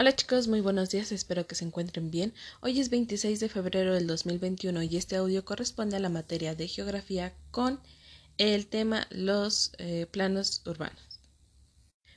Hola chicos, muy buenos días, espero que se encuentren bien. Hoy es 26 de febrero del 2021 y este audio corresponde a la materia de geografía con el tema los eh, planos urbanos.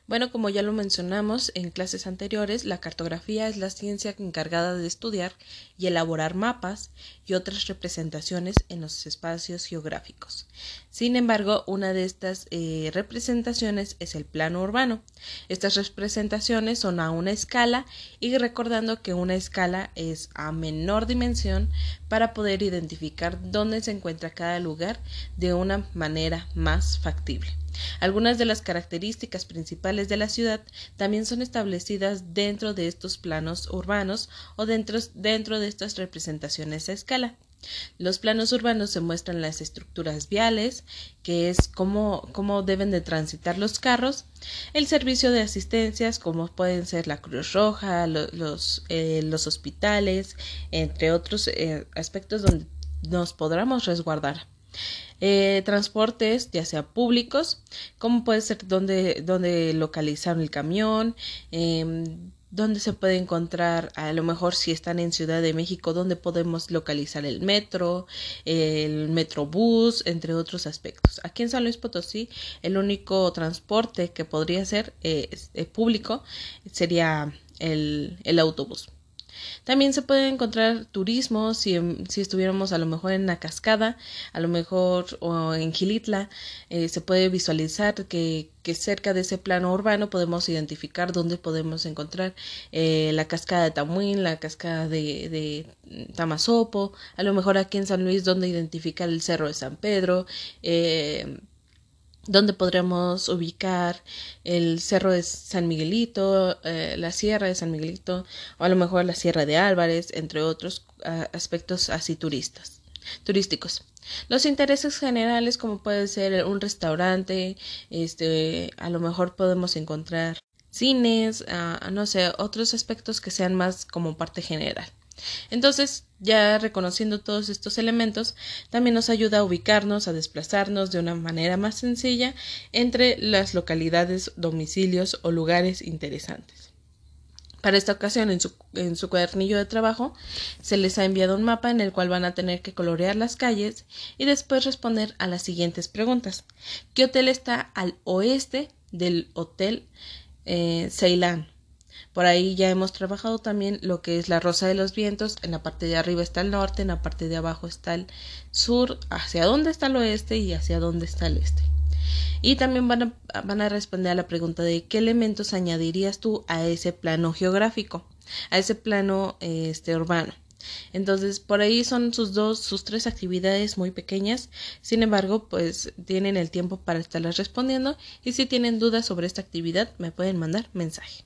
Bueno, como ya lo mencionamos en clases anteriores, la cartografía es la ciencia encargada de estudiar y elaborar mapas y otras representaciones en los espacios geográficos. Sin embargo, una de estas eh, representaciones es el plano urbano. Estas representaciones son a una escala y recordando que una escala es a menor dimensión para poder identificar dónde se encuentra cada lugar de una manera más factible. Algunas de las características principales de la ciudad también son establecidas dentro de estos planos urbanos o dentro, dentro de estas representaciones a escala. Los planos urbanos se muestran las estructuras viales, que es cómo, cómo, deben de transitar los carros, el servicio de asistencias, como pueden ser la Cruz Roja, los, eh, los hospitales, entre otros eh, aspectos donde nos podremos resguardar. Eh, transportes, ya sea públicos, como puede ser donde, donde localizar el camión, eh, dónde se puede encontrar, a lo mejor si están en Ciudad de México, dónde podemos localizar el metro, el metrobús, entre otros aspectos. Aquí en San Luis Potosí, el único transporte que podría ser eh, público sería el, el autobús. También se puede encontrar turismo si, si estuviéramos a lo mejor en la cascada, a lo mejor o en Gilitla, eh, se puede visualizar que, que, cerca de ese plano urbano podemos identificar dónde podemos encontrar eh, la cascada de Tamuín, la cascada de, de a lo mejor aquí en San Luis donde identificar el cerro de San Pedro, eh, donde podremos ubicar el cerro de San Miguelito, eh, la sierra de San Miguelito, o a lo mejor la sierra de Álvarez, entre otros aspectos así turistas, turísticos. Los intereses generales, como puede ser un restaurante, este, a lo mejor podemos encontrar cines, uh, no sé, otros aspectos que sean más como parte general. Entonces, ya reconociendo todos estos elementos, también nos ayuda a ubicarnos, a desplazarnos de una manera más sencilla entre las localidades, domicilios o lugares interesantes. Para esta ocasión, en su, cuadernillo de trabajo, se les ha enviado un mapa en el cual van a tener que colorear las calles y después responder a las siguientes preguntas. ¿Qué hotel está al oeste del Hotel eh, Ceilán? Por ahí ya hemos trabajado también lo que es la rosa de los vientos. En la parte de arriba está el norte, en la parte de abajo está el sur, hacia dónde está el oeste y hacia dónde está el este. Y también van a, van a responder a la pregunta de qué elementos añadirías tú a ese plano geográfico, a ese plano este, urbano. Entonces, por ahí son sus dos, sus tres actividades muy pequeñas. Sin embargo, pues tienen el tiempo para estarlas respondiendo y si tienen dudas sobre esta actividad me pueden mandar mensaje.